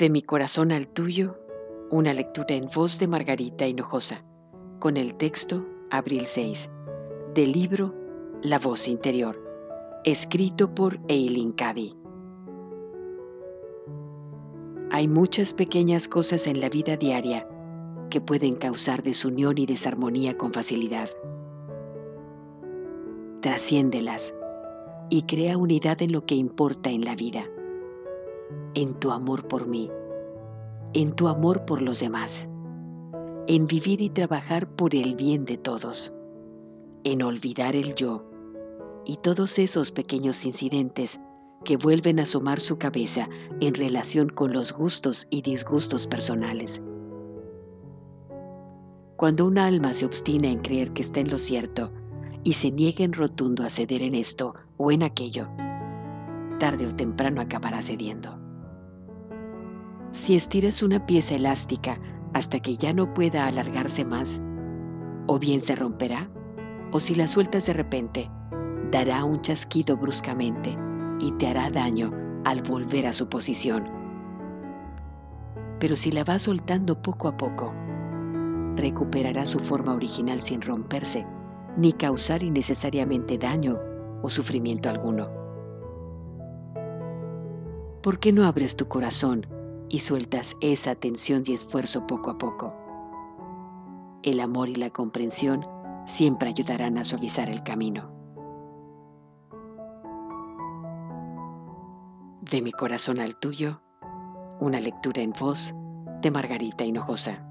De mi corazón al tuyo, una lectura en voz de Margarita Hinojosa, con el texto Abril 6, del libro La voz interior, escrito por Eileen Cady. Hay muchas pequeñas cosas en la vida diaria que pueden causar desunión y desarmonía con facilidad. Trasciéndelas y crea unidad en lo que importa en la vida en tu amor por mí, en tu amor por los demás, en vivir y trabajar por el bien de todos, en olvidar el yo y todos esos pequeños incidentes que vuelven a asomar su cabeza en relación con los gustos y disgustos personales. Cuando un alma se obstina en creer que está en lo cierto y se niega en rotundo a ceder en esto o en aquello, tarde o temprano acabará cediendo. Si estiras una pieza elástica hasta que ya no pueda alargarse más, o bien se romperá, o si la sueltas de repente, dará un chasquido bruscamente y te hará daño al volver a su posición. Pero si la vas soltando poco a poco, recuperará su forma original sin romperse ni causar innecesariamente daño o sufrimiento alguno. ¿Por qué no abres tu corazón y sueltas esa tensión y esfuerzo poco a poco? El amor y la comprensión siempre ayudarán a suavizar el camino. De mi corazón al tuyo, una lectura en voz de Margarita Hinojosa.